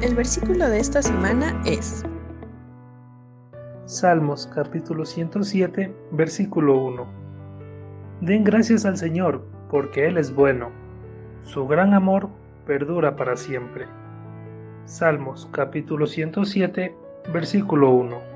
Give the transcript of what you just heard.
El versículo de esta semana es Salmos capítulo 107, versículo 1. Den gracias al Señor, porque Él es bueno. Su gran amor perdura para siempre. Salmos capítulo 107, versículo 1.